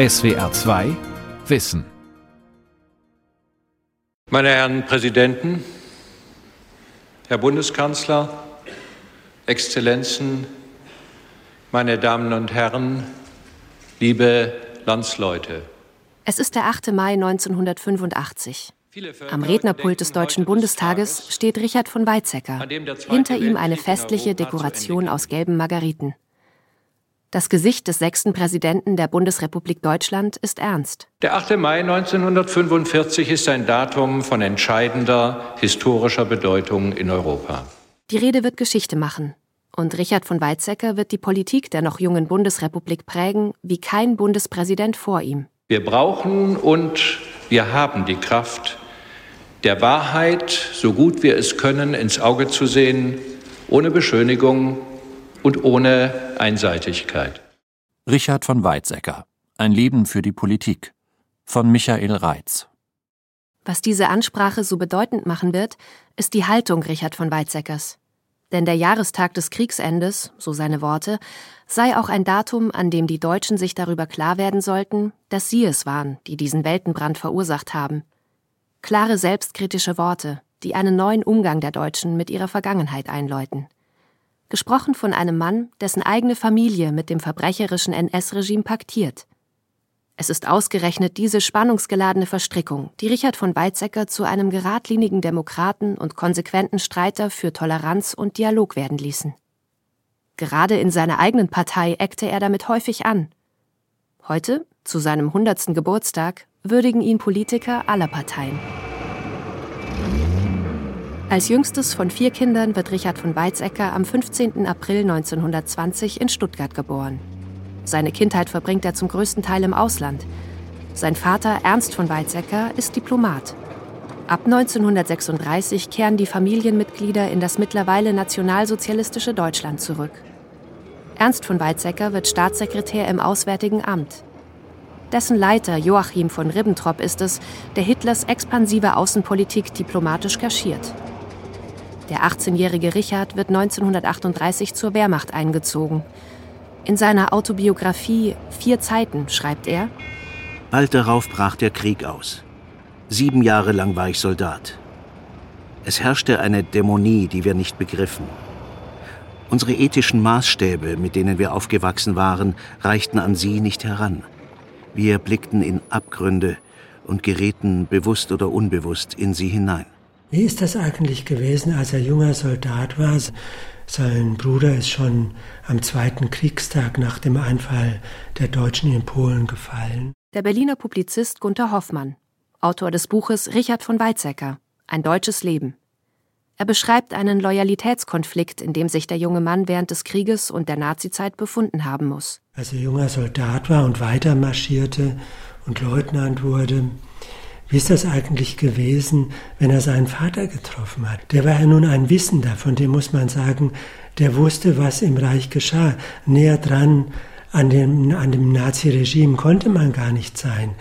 SWR 2 Wissen. Meine Herren Präsidenten, Herr Bundeskanzler, Exzellenzen, meine Damen und Herren, liebe Landsleute. Es ist der 8. Mai 1985. Am Rednerpult des Deutschen Bundestages steht Richard von Weizsäcker. Hinter ihm eine festliche Dekoration aus gelben Margariten. Das Gesicht des sechsten Präsidenten der Bundesrepublik Deutschland ist ernst. Der 8. Mai 1945 ist ein Datum von entscheidender historischer Bedeutung in Europa. Die Rede wird Geschichte machen. Und Richard von Weizsäcker wird die Politik der noch jungen Bundesrepublik prägen, wie kein Bundespräsident vor ihm. Wir brauchen und wir haben die Kraft, der Wahrheit, so gut wir es können, ins Auge zu sehen, ohne Beschönigung und ohne Einseitigkeit. Richard von Weizsäcker Ein Leben für die Politik von Michael Reitz Was diese Ansprache so bedeutend machen wird, ist die Haltung Richard von Weizsäckers. Denn der Jahrestag des Kriegsendes, so seine Worte, sei auch ein Datum, an dem die Deutschen sich darüber klar werden sollten, dass sie es waren, die diesen Weltenbrand verursacht haben. Klare selbstkritische Worte, die einen neuen Umgang der Deutschen mit ihrer Vergangenheit einläuten gesprochen von einem Mann, dessen eigene Familie mit dem verbrecherischen NS-Regime paktiert. Es ist ausgerechnet diese spannungsgeladene Verstrickung, die Richard von Weizsäcker zu einem geradlinigen Demokraten und konsequenten Streiter für Toleranz und Dialog werden ließen. Gerade in seiner eigenen Partei eckte er damit häufig an. Heute, zu seinem 100. Geburtstag, würdigen ihn Politiker aller Parteien. Als jüngstes von vier Kindern wird Richard von Weizsäcker am 15. April 1920 in Stuttgart geboren. Seine Kindheit verbringt er zum größten Teil im Ausland. Sein Vater Ernst von Weizsäcker ist Diplomat. Ab 1936 kehren die Familienmitglieder in das mittlerweile nationalsozialistische Deutschland zurück. Ernst von Weizsäcker wird Staatssekretär im Auswärtigen Amt. Dessen Leiter Joachim von Ribbentrop ist es, der Hitlers expansive Außenpolitik diplomatisch kaschiert. Der 18-jährige Richard wird 1938 zur Wehrmacht eingezogen. In seiner Autobiografie Vier Zeiten schreibt er: Bald darauf brach der Krieg aus. Sieben Jahre lang war ich Soldat. Es herrschte eine Dämonie, die wir nicht begriffen. Unsere ethischen Maßstäbe, mit denen wir aufgewachsen waren, reichten an sie nicht heran. Wir blickten in Abgründe und gerieten bewusst oder unbewusst in sie hinein. Wie ist das eigentlich gewesen, als er junger Soldat war? Sein Bruder ist schon am zweiten Kriegstag nach dem Einfall der Deutschen in Polen gefallen. Der Berliner Publizist Gunther Hoffmann, Autor des Buches Richard von Weizsäcker, Ein deutsches Leben. Er beschreibt einen Loyalitätskonflikt, in dem sich der junge Mann während des Krieges und der Nazizeit befunden haben muss. Als er junger Soldat war und weiter marschierte und Leutnant wurde, wie ist das eigentlich gewesen, wenn er seinen Vater getroffen hat? Der war ja nun ein Wissender, von dem muss man sagen, der wusste, was im Reich geschah. Näher dran an dem, an dem Nazi-Regime konnte man gar nicht sein.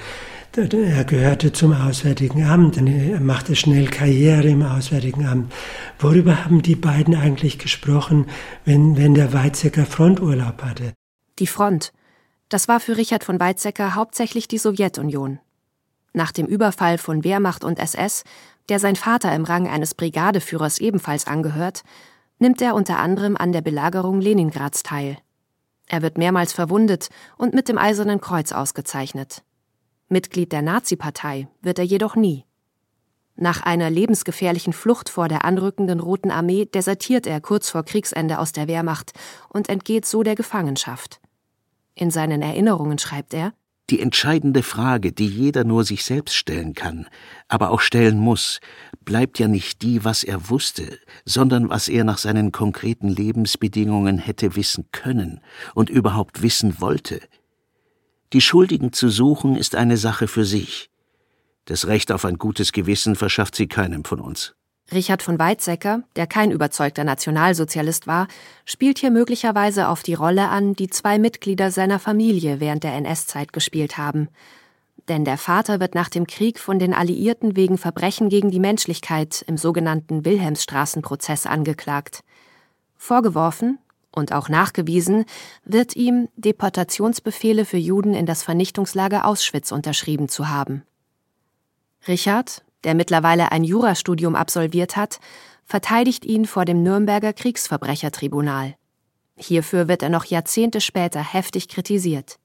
Er gehörte zum Auswärtigen Amt, er machte schnell Karriere im Auswärtigen Amt. Worüber haben die beiden eigentlich gesprochen, wenn, wenn der Weizsäcker Fronturlaub hatte? Die Front. Das war für Richard von Weizsäcker hauptsächlich die Sowjetunion. Nach dem Überfall von Wehrmacht und SS, der sein Vater im Rang eines Brigadeführers ebenfalls angehört, nimmt er unter anderem an der Belagerung Leningrads teil. Er wird mehrmals verwundet und mit dem Eisernen Kreuz ausgezeichnet. Mitglied der Nazi-Partei wird er jedoch nie. Nach einer lebensgefährlichen Flucht vor der anrückenden Roten Armee desertiert er kurz vor Kriegsende aus der Wehrmacht und entgeht so der Gefangenschaft. In seinen Erinnerungen schreibt er die entscheidende Frage, die jeder nur sich selbst stellen kann, aber auch stellen muss, bleibt ja nicht die, was er wusste, sondern was er nach seinen konkreten Lebensbedingungen hätte wissen können und überhaupt wissen wollte. Die Schuldigen zu suchen ist eine Sache für sich. Das Recht auf ein gutes Gewissen verschafft sie keinem von uns. Richard von Weizsäcker, der kein überzeugter Nationalsozialist war, spielt hier möglicherweise auf die Rolle an, die zwei Mitglieder seiner Familie während der NS-Zeit gespielt haben. Denn der Vater wird nach dem Krieg von den Alliierten wegen Verbrechen gegen die Menschlichkeit im sogenannten Wilhelmstraßenprozess angeklagt. Vorgeworfen, Und auch nachgewiesen wird ihm, Deportationsbefehle für Juden in das Vernichtungslager Auschwitz unterschrieben zu haben. Richard, der mittlerweile ein Jurastudium absolviert hat, verteidigt ihn vor dem Nürnberger Kriegsverbrechertribunal. Hierfür wird er noch Jahrzehnte später heftig kritisiert.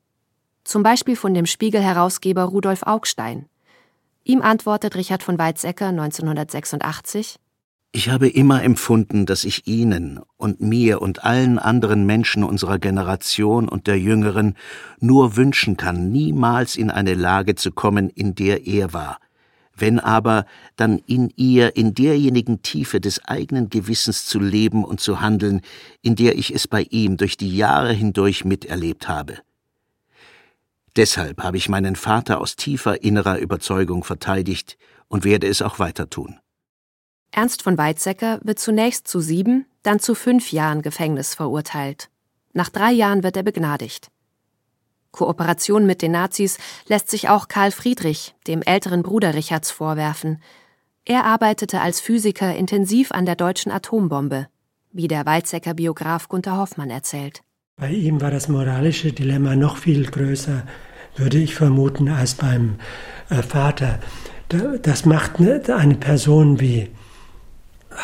Zum Beispiel von dem Spiegel-Herausgeber Rudolf Augstein. Ihm antwortet Richard von Weizsäcker 1986 Ich habe immer empfunden, dass ich Ihnen und mir und allen anderen Menschen unserer Generation und der Jüngeren nur wünschen kann, niemals in eine Lage zu kommen, in der er war, wenn aber, dann in ihr, in derjenigen Tiefe des eigenen Gewissens zu leben und zu handeln, in der ich es bei ihm durch die Jahre hindurch miterlebt habe. Deshalb habe ich meinen Vater aus tiefer innerer Überzeugung verteidigt und werde es auch weiter tun. Ernst von Weizsäcker wird zunächst zu sieben, dann zu fünf Jahren Gefängnis verurteilt. Nach drei Jahren wird er begnadigt. Kooperation mit den Nazis lässt sich auch Karl Friedrich, dem älteren Bruder Richards, vorwerfen. Er arbeitete als Physiker intensiv an der deutschen Atombombe, wie der Weizsäcker Biograf Gunther Hoffmann erzählt. Bei ihm war das moralische Dilemma noch viel größer, würde ich vermuten, als beim äh, Vater. Das macht ne, eine Person wie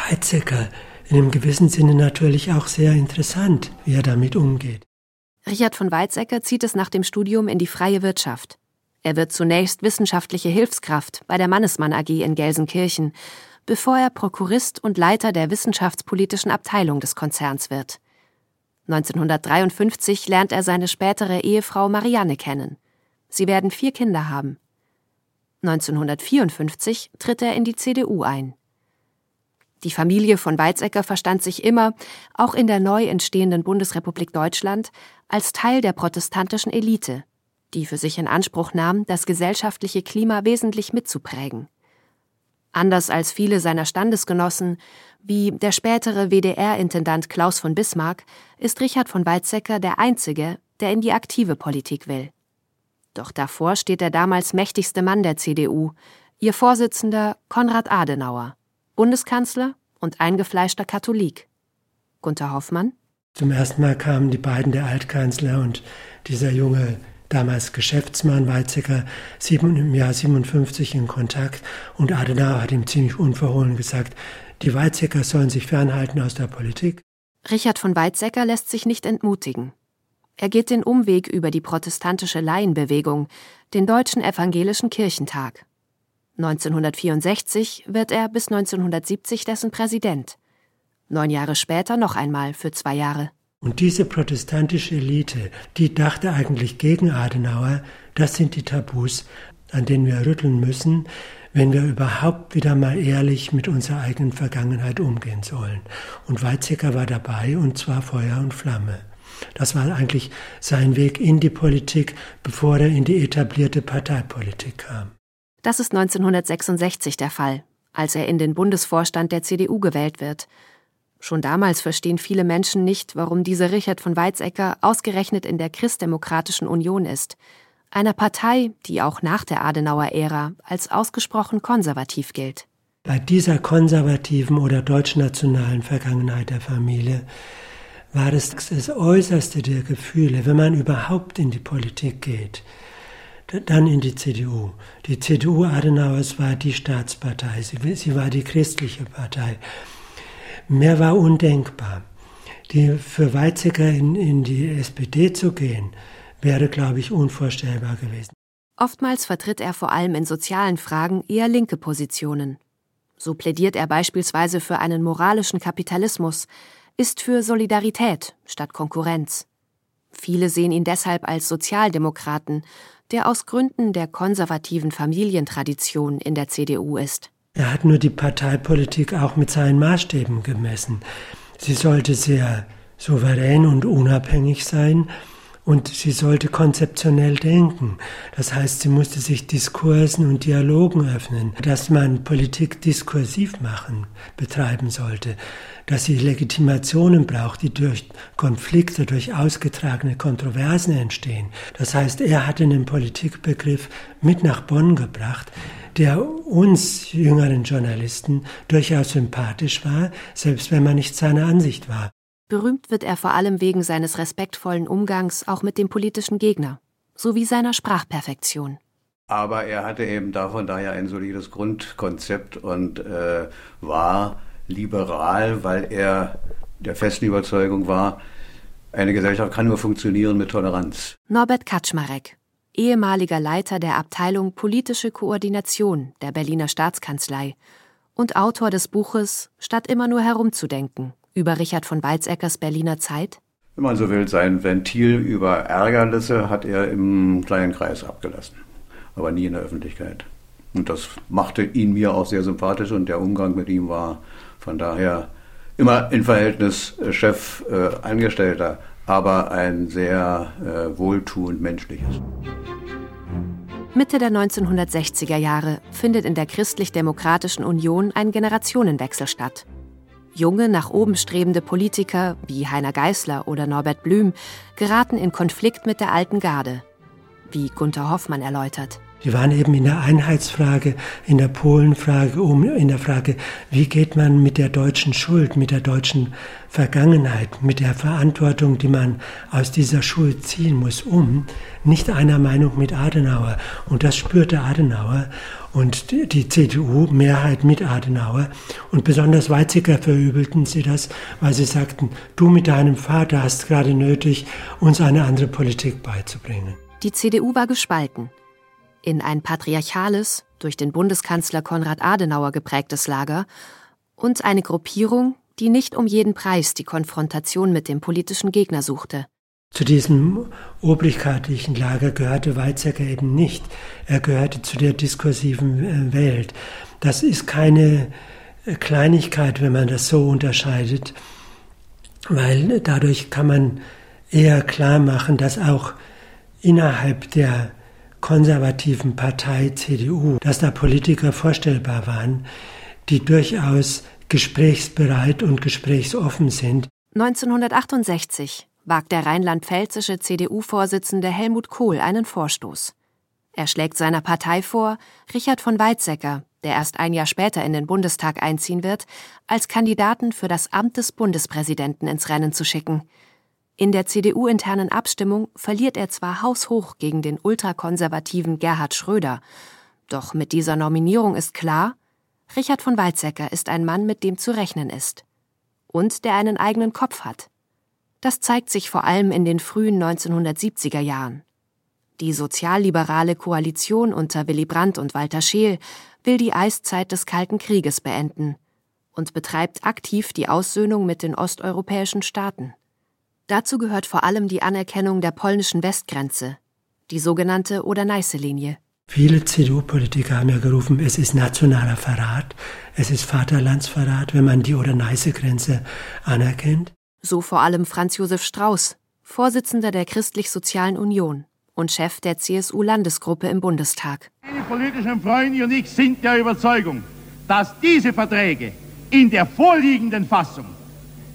Weizsäcker in einem gewissen Sinne natürlich auch sehr interessant, wie er damit umgeht. Richard von Weizsäcker zieht es nach dem Studium in die freie Wirtschaft. Er wird zunächst wissenschaftliche Hilfskraft bei der Mannesmann AG in Gelsenkirchen, bevor er Prokurist und Leiter der wissenschaftspolitischen Abteilung des Konzerns wird. 1953 lernt er seine spätere Ehefrau Marianne kennen. Sie werden vier Kinder haben. 1954 tritt er in die CDU ein. Die Familie von Weizsäcker verstand sich immer, auch in der neu entstehenden Bundesrepublik Deutschland, als Teil der protestantischen Elite, die für sich in Anspruch nahm, das gesellschaftliche Klima wesentlich mitzuprägen. Anders als viele seiner Standesgenossen, wie der spätere WDR-Intendant Klaus von Bismarck, ist Richard von Weizsäcker der Einzige, der in die aktive Politik will. Doch davor steht der damals mächtigste Mann der CDU, ihr Vorsitzender Konrad Adenauer. Bundeskanzler und eingefleischter Katholik. Gunther Hoffmann. Zum ersten Mal kamen die beiden, der Altkanzler und dieser junge, damals Geschäftsmann Weizsäcker, im Jahr 57 in Kontakt und Adenauer hat ihm ziemlich unverhohlen gesagt, die Weizsäcker sollen sich fernhalten aus der Politik. Richard von Weizsäcker lässt sich nicht entmutigen. Er geht den Umweg über die protestantische Laienbewegung, den Deutschen Evangelischen Kirchentag. 1964 wird er bis 1970 dessen Präsident. Neun Jahre später noch einmal für zwei Jahre. Und diese protestantische Elite, die dachte eigentlich gegen Adenauer, das sind die Tabus, an denen wir rütteln müssen, wenn wir überhaupt wieder mal ehrlich mit unserer eigenen Vergangenheit umgehen sollen. Und Weizsäcker war dabei und zwar Feuer und Flamme. Das war eigentlich sein Weg in die Politik, bevor er in die etablierte Parteipolitik kam. Das ist 1966 der Fall, als er in den Bundesvorstand der CDU gewählt wird. Schon damals verstehen viele Menschen nicht, warum dieser Richard von Weizsäcker ausgerechnet in der Christdemokratischen Union ist, einer Partei, die auch nach der Adenauer-Ära als ausgesprochen konservativ gilt. Bei dieser konservativen oder deutschnationalen Vergangenheit der Familie war es das Äußerste der Gefühle, wenn man überhaupt in die Politik geht, dann in die CDU. Die CDU Adenauers war die Staatspartei, sie, sie war die christliche Partei. Mehr war undenkbar. Die, für Weizsäcker in, in die SPD zu gehen, wäre, glaube ich, unvorstellbar gewesen. Oftmals vertritt er vor allem in sozialen Fragen eher linke Positionen. So plädiert er beispielsweise für einen moralischen Kapitalismus, ist für Solidarität statt Konkurrenz. Viele sehen ihn deshalb als Sozialdemokraten, der aus Gründen der konservativen Familientradition in der CDU ist. Er hat nur die Parteipolitik auch mit seinen Maßstäben gemessen. Sie sollte sehr souverän und unabhängig sein und sie sollte konzeptionell denken. Das heißt, sie musste sich Diskursen und Dialogen öffnen, dass man Politik diskursiv machen, betreiben sollte, dass sie Legitimationen braucht, die durch Konflikte, durch ausgetragene Kontroversen entstehen. Das heißt, er hat einen Politikbegriff mit nach Bonn gebracht, der uns jüngeren Journalisten durchaus sympathisch war, selbst wenn man nicht seiner Ansicht war. Berühmt wird er vor allem wegen seines respektvollen Umgangs auch mit dem politischen Gegner sowie seiner Sprachperfektion. Aber er hatte eben davon daher ein solides Grundkonzept und äh, war liberal, weil er der festen Überzeugung war, eine Gesellschaft kann nur funktionieren mit Toleranz. Norbert Kaczmarek, ehemaliger Leiter der Abteilung Politische Koordination der Berliner Staatskanzlei und Autor des Buches Statt immer nur herumzudenken über Richard von Weizsäckers Berliner Zeit? Wenn man so will, sein Ventil über Ärgernisse hat er im kleinen Kreis abgelassen, aber nie in der Öffentlichkeit. Und das machte ihn mir auch sehr sympathisch und der Umgang mit ihm war von daher immer in Verhältnis äh, Chef äh, Angestellter, aber ein sehr äh, wohltuend menschliches. Mitte der 1960er Jahre findet in der Christlich-Demokratischen Union ein Generationenwechsel statt. Junge, nach oben strebende Politiker wie Heiner Geißler oder Norbert Blüm geraten in Konflikt mit der alten Garde, wie Gunther Hoffmann erläutert. Die waren eben in der Einheitsfrage, in der Polenfrage, in der Frage, wie geht man mit der deutschen Schuld, mit der deutschen Vergangenheit, mit der Verantwortung, die man aus dieser Schuld ziehen muss, um. Nicht einer Meinung mit Adenauer. Und das spürte Adenauer und die CDU-Mehrheit mit Adenauer. Und besonders Weizsäcker verübelten sie das, weil sie sagten, du mit deinem Vater hast gerade nötig, uns eine andere Politik beizubringen. Die CDU war gespalten in ein patriarchales, durch den Bundeskanzler Konrad Adenauer geprägtes Lager und eine Gruppierung, die nicht um jeden Preis die Konfrontation mit dem politischen Gegner suchte. Zu diesem obrigkeitlichen Lager gehörte Weizsäcker eben nicht. Er gehörte zu der diskursiven äh, Welt. Das ist keine äh, Kleinigkeit, wenn man das so unterscheidet, weil dadurch kann man eher klar machen, dass auch innerhalb der konservativen Partei CDU, dass da Politiker vorstellbar waren, die durchaus gesprächsbereit und gesprächsoffen sind. 1968 wagt der rheinland-pfälzische CDU-Vorsitzende Helmut Kohl einen Vorstoß. Er schlägt seiner Partei vor, Richard von Weizsäcker, der erst ein Jahr später in den Bundestag einziehen wird, als Kandidaten für das Amt des Bundespräsidenten ins Rennen zu schicken – in der CDU-internen Abstimmung verliert er zwar haushoch gegen den ultrakonservativen Gerhard Schröder, doch mit dieser Nominierung ist klar, Richard von Weizsäcker ist ein Mann, mit dem zu rechnen ist. Und der einen eigenen Kopf hat. Das zeigt sich vor allem in den frühen 1970er Jahren. Die sozialliberale Koalition unter Willy Brandt und Walter Scheel will die Eiszeit des Kalten Krieges beenden und betreibt aktiv die Aussöhnung mit den osteuropäischen Staaten. Dazu gehört vor allem die Anerkennung der polnischen Westgrenze, die sogenannte Oder-Neiße-Linie. Viele CDU-Politiker haben ja gerufen, es ist nationaler Verrat, es ist Vaterlandsverrat, wenn man die Oder-Neiße-Grenze anerkennt. So vor allem Franz Josef Strauß, Vorsitzender der Christlich-Sozialen Union und Chef der CSU-Landesgruppe im Bundestag. Meine politischen Freunde und ich sind der Überzeugung, dass diese Verträge in der vorliegenden Fassung,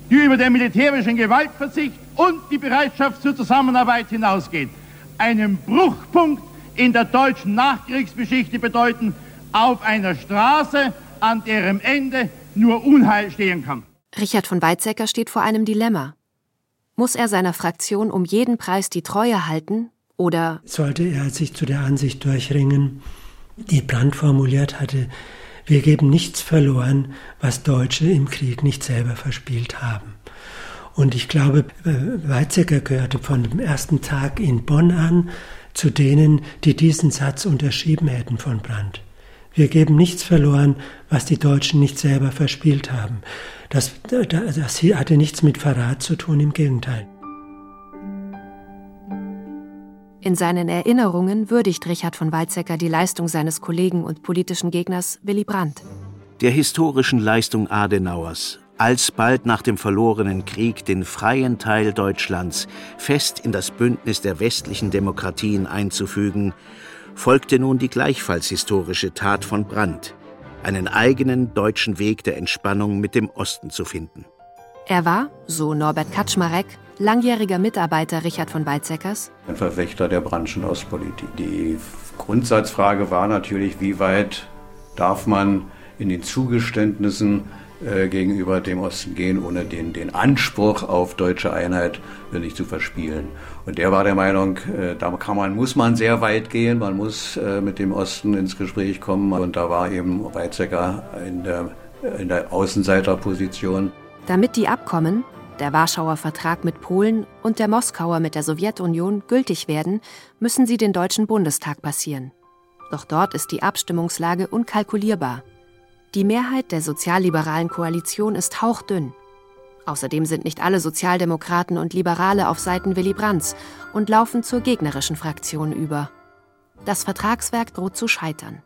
die über den militärischen Gewaltverzicht und die Bereitschaft zur Zusammenarbeit hinausgeht, einen Bruchpunkt in der deutschen Nachkriegsgeschichte bedeuten, auf einer Straße, an deren Ende nur Unheil stehen kann. Richard von Weizsäcker steht vor einem Dilemma. Muss er seiner Fraktion um jeden Preis die Treue halten oder sollte er sich zu der Ansicht durchringen, die Brandt formuliert hatte, wir geben nichts verloren, was Deutsche im Krieg nicht selber verspielt haben. Und ich glaube, äh, Weizsäcker gehörte von dem ersten Tag in Bonn an zu denen, die diesen Satz unterschrieben hätten von Brandt. Wir geben nichts verloren, was die Deutschen nicht selber verspielt haben. Das, das hatte nichts mit Verrat zu tun, im Gegenteil. In seinen Erinnerungen würdigt Richard von Weizsäcker die Leistung seines Kollegen und politischen Gegners Willy Brandt. Der historischen Leistung Adenauers alsbald nach dem verlorenen Krieg den freien Teil Deutschlands fest in das Bündnis der westlichen Demokratien einzufügen, folgte nun die gleichfalls historische Tat von Brandt, einen eigenen deutschen Weg der Entspannung mit dem Osten zu finden. Er war, so Norbert Kaczmarek, langjähriger Mitarbeiter Richard von Weizsäckers, ein Verfechter der Brandtschen Ostpolitik. Die Grundsatzfrage war natürlich, wie weit darf man in den Zugeständnissen äh, gegenüber dem Osten gehen, ohne den, den Anspruch auf deutsche Einheit nicht zu verspielen. Und der war der Meinung, äh, da kann man, muss man sehr weit gehen, man muss äh, mit dem Osten ins Gespräch kommen. Und da war eben Weizsäcker in der, in der Außenseiterposition. Damit die Abkommen, der Warschauer Vertrag mit Polen und der Moskauer mit der Sowjetunion gültig werden, müssen sie den Deutschen Bundestag passieren. Doch dort ist die Abstimmungslage unkalkulierbar. Die Mehrheit der sozialliberalen Koalition ist hauchdünn. Außerdem sind nicht alle Sozialdemokraten und Liberale auf Seiten Willy Brandts und laufen zur gegnerischen Fraktion über. Das Vertragswerk droht zu scheitern.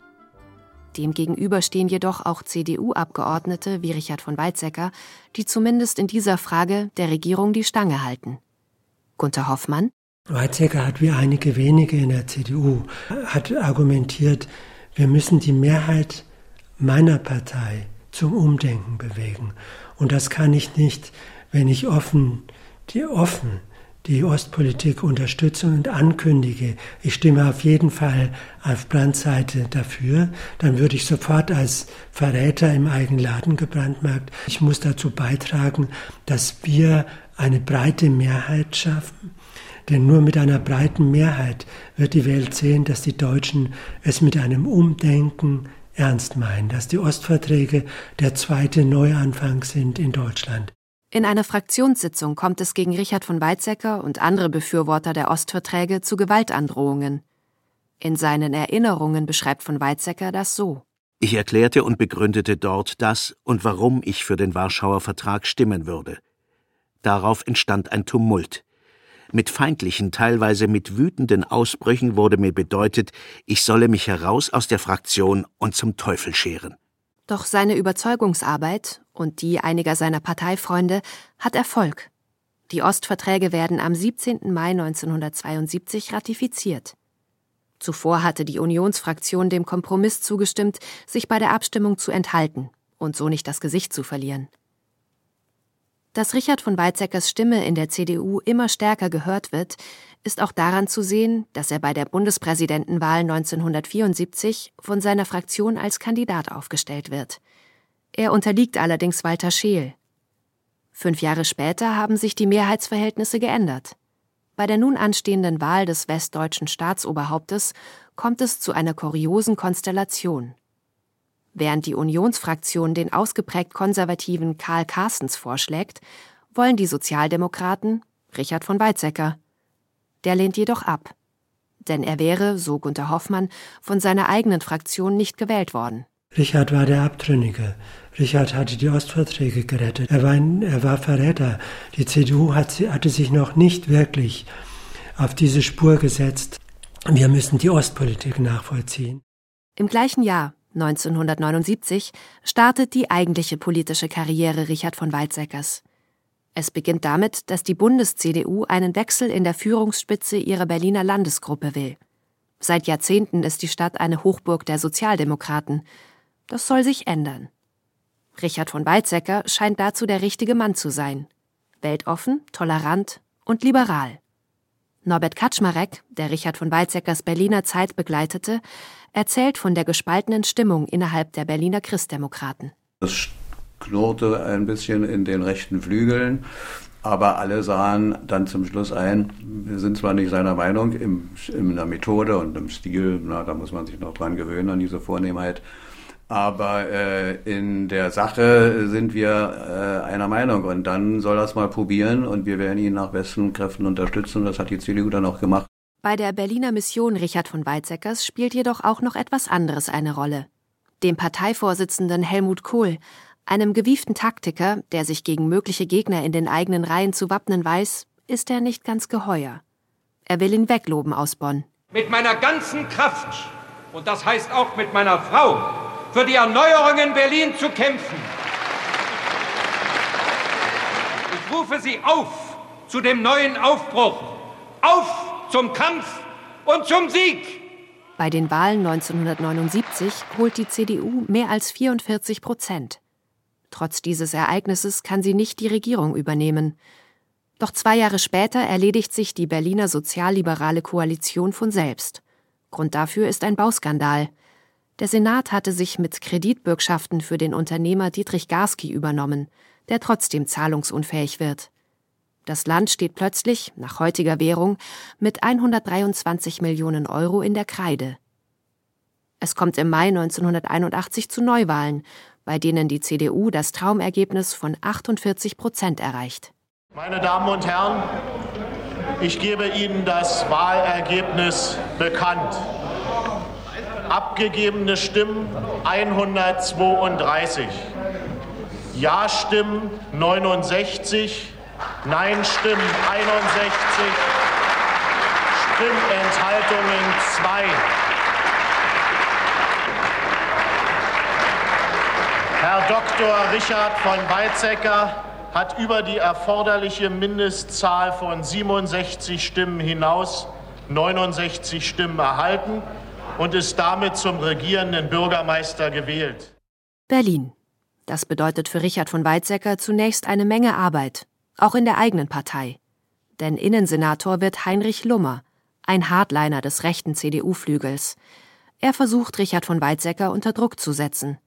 Demgegenüber stehen jedoch auch CDU-Abgeordnete wie Richard von Weizsäcker, die zumindest in dieser Frage der Regierung die Stange halten. Gunter Hoffmann Weizsäcker hat wie einige wenige in der CDU hat argumentiert, wir müssen die Mehrheit meiner Partei zum Umdenken bewegen. Und das kann ich nicht, wenn ich offen, die offen die Ostpolitik unterstütze und ankündige, ich stimme auf jeden Fall auf Brandts Seite dafür, dann würde ich sofort als Verräter im eigenen Laden gebrandmarkt. Ich muss dazu beitragen, dass wir eine breite Mehrheit schaffen. Denn nur mit einer breiten Mehrheit wird die Welt sehen, dass die Deutschen es mit einem Umdenken ernst meinen, dass die Ostverträge der zweite Neuanfang sind in Deutschland. In einer Fraktionssitzung kommt es gegen Richard von Weizsäcker und andere Befürworter der Ostverträge zu Gewaltandrohungen. In seinen Erinnerungen beschreibt von Weizsäcker das so. Ich erklärte und begründete dort das und warum ich für den Warschauer Vertrag stimmen würde. Darauf entstand ein Tumult. Mit feindlichen, teilweise mit wütenden Ausbrüchen wurde mir bedeutet, ich solle mich heraus aus der Fraktion und zum Teufel scheren. Doch seine Überzeugungsarbeit und die einiger seiner Parteifreunde hat Erfolg. Die Ostverträge werden am 17. Mai 1972 ratifiziert. Zuvor hatte die Unionsfraktion dem Kompromiss zugestimmt, sich bei der Abstimmung zu enthalten und so nicht das Gesicht zu verlieren. Dass Richard von Weizsäckers Stimme in der CDU immer stärker gehört wird, ist auch daran zu sehen, dass er bei der Bundespräsidentenwahl 1974 von seiner Fraktion als Kandidat aufgestellt wird. Er unterliegt allerdings Walter Scheel. Fünf Jahre später haben sich die Mehrheitsverhältnisse geändert. Bei der nun anstehenden Wahl des westdeutschen Staatsoberhauptes kommt es zu einer kuriosen Konstellation. Während die Unionsfraktion den ausgeprägt konservativen Karl Carstens vorschlägt, wollen die Sozialdemokraten Richard von Weizsäcker. Der lehnt jedoch ab. Denn er wäre, so Gunter Hoffmann, von seiner eigenen Fraktion nicht gewählt worden. Richard war der Abtrünnige. Richard hatte die Ostverträge gerettet. Er war, ein, er war Verräter. Die CDU hat, hatte sich noch nicht wirklich auf diese Spur gesetzt. Wir müssen die Ostpolitik nachvollziehen. Im gleichen Jahr 1979 startet die eigentliche politische Karriere Richard von Weizsäckers. Es beginnt damit, dass die Bundes-CDU einen Wechsel in der Führungsspitze ihrer Berliner Landesgruppe will. Seit Jahrzehnten ist die Stadt eine Hochburg der Sozialdemokraten. Das soll sich ändern. Richard von Weizsäcker scheint dazu der richtige Mann zu sein. Weltoffen, tolerant und liberal. Norbert Kaczmarek, der Richard von Weizsäckers Berliner Zeit begleitete, erzählt von der gespaltenen Stimmung innerhalb der Berliner Christdemokraten. Es knurrte ein bisschen in den rechten Flügeln, aber alle sahen dann zum Schluss ein, wir sind zwar nicht seiner Meinung im, in der Methode und im Stil, na, da muss man sich noch dran gewöhnen an diese Vornehmheit, aber äh, in der Sache sind wir äh, einer Meinung und dann soll das mal probieren und wir werden ihn nach besten Kräften unterstützen. Das hat die CDU dann auch gemacht. Bei der Berliner Mission Richard von Weizsäckers spielt jedoch auch noch etwas anderes eine Rolle. Dem Parteivorsitzenden Helmut Kohl, einem gewieften Taktiker, der sich gegen mögliche Gegner in den eigenen Reihen zu wappnen weiß, ist er nicht ganz geheuer. Er will ihn wegloben aus Bonn. Mit meiner ganzen Kraft, und das heißt auch mit meiner Frau, für die Erneuerung in Berlin zu kämpfen. Ich rufe Sie auf zu dem neuen Aufbruch, auf zum Kampf und zum Sieg. Bei den Wahlen 1979 holt die CDU mehr als 44 Prozent. Trotz dieses Ereignisses kann sie nicht die Regierung übernehmen. Doch zwei Jahre später erledigt sich die Berliner sozialliberale Koalition von selbst. Grund dafür ist ein Bauskandal. Der Senat hatte sich mit Kreditbürgschaften für den Unternehmer Dietrich Garski übernommen, der trotzdem zahlungsunfähig wird. Das Land steht plötzlich, nach heutiger Währung, mit 123 Millionen Euro in der Kreide. Es kommt im Mai 1981 zu Neuwahlen, bei denen die CDU das Traumergebnis von 48 Prozent erreicht. Meine Damen und Herren, ich gebe Ihnen das Wahlergebnis bekannt. Abgegebene Stimmen 132. Ja-Stimmen 69. Nein-Stimmen 61. Stimmenthaltungen 2. Herr Dr. Richard von Weizsäcker hat über die erforderliche Mindestzahl von 67 Stimmen hinaus 69 Stimmen erhalten und ist damit zum regierenden Bürgermeister gewählt. Berlin. Das bedeutet für Richard von Weizsäcker zunächst eine Menge Arbeit, auch in der eigenen Partei. Denn Innensenator wird Heinrich Lummer, ein Hardliner des rechten CDU-Flügels. Er versucht, Richard von Weizsäcker unter Druck zu setzen.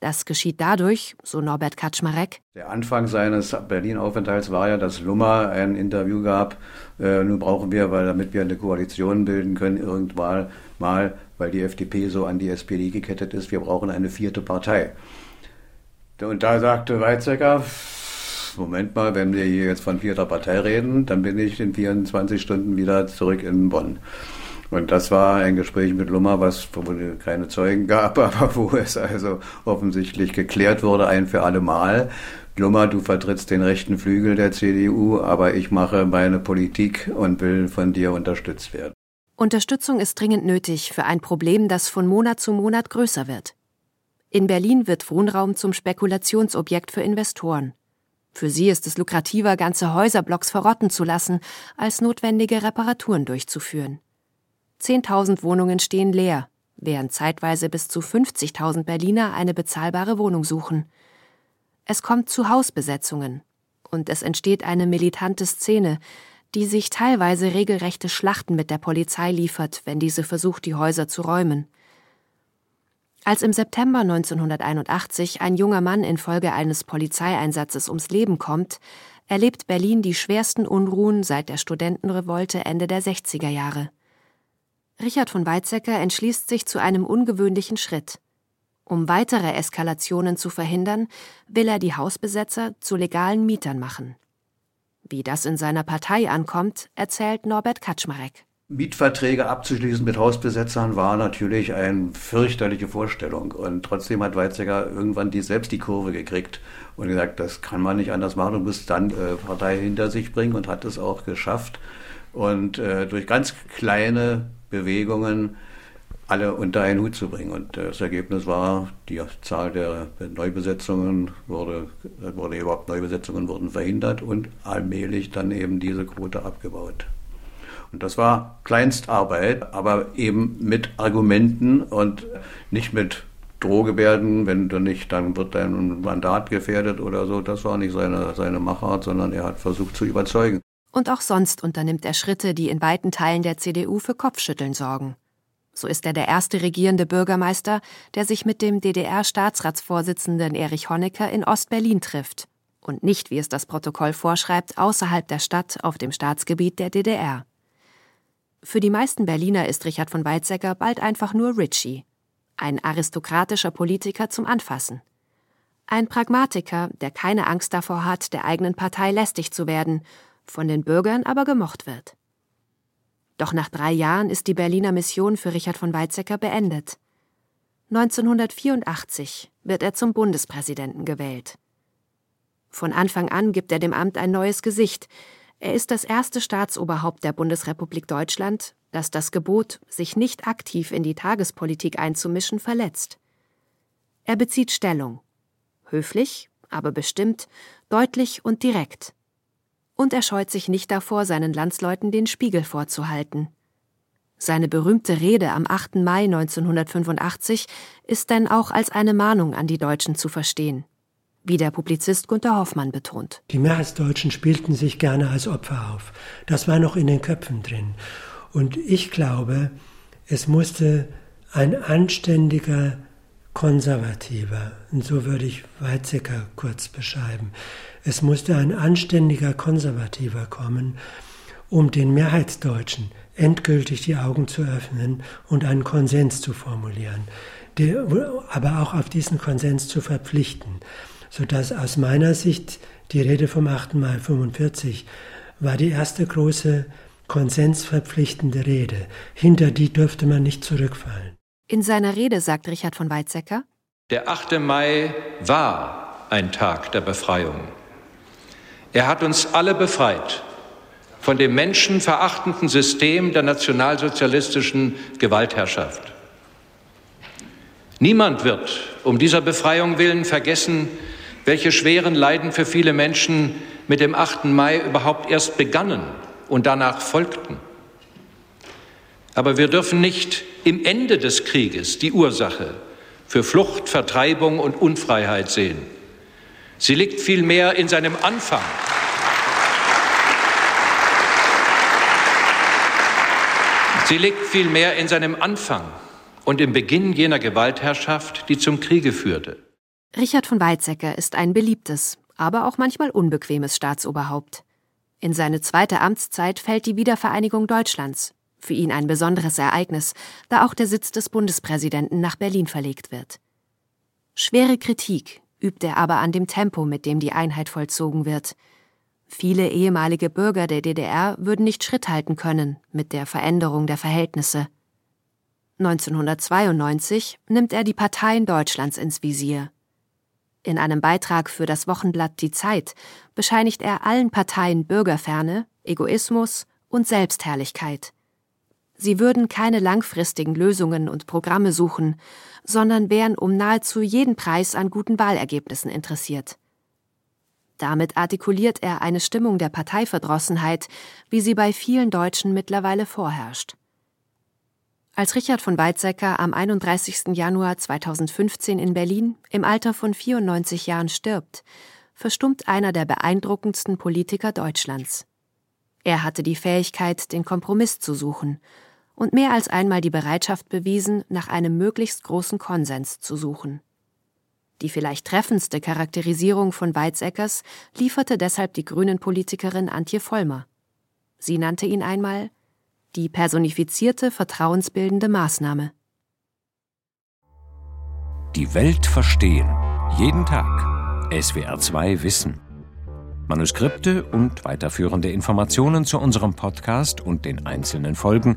Das geschieht dadurch, so Norbert Kaczmarek. Der Anfang seines Berlin-Aufenthalts war ja, dass Lummer ein Interview gab. Äh, nun brauchen wir, weil damit wir eine Koalition bilden können, irgendwann mal, weil die FDP so an die SPD gekettet ist, wir brauchen eine vierte Partei. Und da sagte Weizsäcker, Moment mal, wenn wir hier jetzt von vierter Partei reden, dann bin ich in 24 Stunden wieder zurück in Bonn. Und das war ein Gespräch mit Lummer, was keine Zeugen gab, aber wo es also offensichtlich geklärt wurde, ein für alle Mal. Lummer, du vertrittst den rechten Flügel der CDU, aber ich mache meine Politik und will von dir unterstützt werden. Unterstützung ist dringend nötig für ein Problem, das von Monat zu Monat größer wird. In Berlin wird Wohnraum zum Spekulationsobjekt für Investoren. Für sie ist es lukrativer, ganze Häuserblocks verrotten zu lassen, als notwendige Reparaturen durchzuführen. 10.000 Wohnungen stehen leer, während zeitweise bis zu 50.000 Berliner eine bezahlbare Wohnung suchen. Es kommt zu Hausbesetzungen und es entsteht eine militante Szene, die sich teilweise regelrechte Schlachten mit der Polizei liefert, wenn diese versucht, die Häuser zu räumen. Als im September 1981 ein junger Mann infolge eines Polizeieinsatzes ums Leben kommt, erlebt Berlin die schwersten Unruhen seit der Studentenrevolte Ende der 60er Jahre. Richard von Weizsäcker entschließt sich zu einem ungewöhnlichen Schritt. Um weitere Eskalationen zu verhindern, will er die Hausbesetzer zu legalen Mietern machen. Wie das in seiner Partei ankommt, erzählt Norbert Kaczmarek. Mietverträge abzuschließen mit Hausbesetzern war natürlich eine fürchterliche Vorstellung. Und trotzdem hat Weizsäcker irgendwann die, selbst die Kurve gekriegt und gesagt, das kann man nicht anders machen. Du musst dann äh, Partei hinter sich bringen und hat es auch geschafft. Und äh, durch ganz kleine Bewegungen alle unter einen Hut zu bringen. Und das Ergebnis war, die Zahl der Neubesetzungen wurde, wurde überhaupt Neubesetzungen wurden verhindert und allmählich dann eben diese Quote abgebaut. Und das war Kleinstarbeit, aber eben mit Argumenten und nicht mit Drohgebärden, wenn du nicht, dann wird dein Mandat gefährdet oder so. Das war nicht seine, seine Machart, sondern er hat versucht zu überzeugen. Und auch sonst unternimmt er Schritte, die in weiten Teilen der CDU für Kopfschütteln sorgen. So ist er der erste regierende Bürgermeister, der sich mit dem DDR-Staatsratsvorsitzenden Erich Honecker in Ostberlin trifft. Und nicht, wie es das Protokoll vorschreibt, außerhalb der Stadt auf dem Staatsgebiet der DDR. Für die meisten Berliner ist Richard von Weizsäcker bald einfach nur Richie. Ein aristokratischer Politiker zum Anfassen. Ein Pragmatiker, der keine Angst davor hat, der eigenen Partei lästig zu werden von den Bürgern aber gemocht wird. Doch nach drei Jahren ist die Berliner Mission für Richard von Weizsäcker beendet. 1984 wird er zum Bundespräsidenten gewählt. Von Anfang an gibt er dem Amt ein neues Gesicht. Er ist das erste Staatsoberhaupt der Bundesrepublik Deutschland, das das Gebot, sich nicht aktiv in die Tagespolitik einzumischen, verletzt. Er bezieht Stellung. Höflich, aber bestimmt, deutlich und direkt und er scheut sich nicht davor, seinen Landsleuten den Spiegel vorzuhalten. Seine berühmte Rede am 8. Mai 1985 ist denn auch als eine Mahnung an die Deutschen zu verstehen, wie der Publizist Gunther Hoffmann betont. Die Mehrheitsdeutschen spielten sich gerne als Opfer auf. Das war noch in den Köpfen drin. Und ich glaube, es musste ein anständiger Konservativer. Und so würde ich Weizsäcker kurz beschreiben. Es musste ein anständiger Konservativer kommen, um den Mehrheitsdeutschen endgültig die Augen zu öffnen und einen Konsens zu formulieren, der, aber auch auf diesen Konsens zu verpflichten, sodass aus meiner Sicht die Rede vom 8. Mai 45 war die erste große konsensverpflichtende Rede. Hinter die dürfte man nicht zurückfallen. In seiner Rede sagt Richard von Weizsäcker, Der 8. Mai war ein Tag der Befreiung. Er hat uns alle befreit von dem menschenverachtenden System der nationalsozialistischen Gewaltherrschaft. Niemand wird um dieser Befreiung willen vergessen, welche schweren Leiden für viele Menschen mit dem 8. Mai überhaupt erst begannen und danach folgten. Aber wir dürfen nicht im Ende des Krieges die Ursache für Flucht, Vertreibung und Unfreiheit sehen. Sie liegt vielmehr in seinem Anfang. Sie liegt vielmehr in seinem Anfang und im Beginn jener Gewaltherrschaft, die zum Kriege führte. Richard von Weizsäcker ist ein beliebtes, aber auch manchmal unbequemes Staatsoberhaupt. In seine zweite Amtszeit fällt die Wiedervereinigung Deutschlands, für ihn ein besonderes Ereignis, da auch der Sitz des Bundespräsidenten nach Berlin verlegt wird. Schwere Kritik übt er aber an dem Tempo, mit dem die Einheit vollzogen wird. Viele ehemalige Bürger der DDR würden nicht Schritt halten können mit der Veränderung der Verhältnisse. 1992 nimmt er die Parteien Deutschlands ins Visier. In einem Beitrag für das Wochenblatt Die Zeit bescheinigt er allen Parteien Bürgerferne, Egoismus und Selbstherrlichkeit. Sie würden keine langfristigen Lösungen und Programme suchen, sondern wären um nahezu jeden Preis an guten Wahlergebnissen interessiert. Damit artikuliert er eine Stimmung der Parteiverdrossenheit, wie sie bei vielen Deutschen mittlerweile vorherrscht. Als Richard von Weizsäcker am 31. Januar 2015 in Berlin im Alter von 94 Jahren stirbt, verstummt einer der beeindruckendsten Politiker Deutschlands. Er hatte die Fähigkeit, den Kompromiss zu suchen und mehr als einmal die Bereitschaft bewiesen, nach einem möglichst großen Konsens zu suchen. Die vielleicht treffendste Charakterisierung von Weizsäckers lieferte deshalb die Grünen-Politikerin Antje Vollmer. Sie nannte ihn einmal die personifizierte vertrauensbildende Maßnahme. Die Welt verstehen. Jeden Tag. SWR2 Wissen. Manuskripte und weiterführende Informationen zu unserem Podcast und den einzelnen Folgen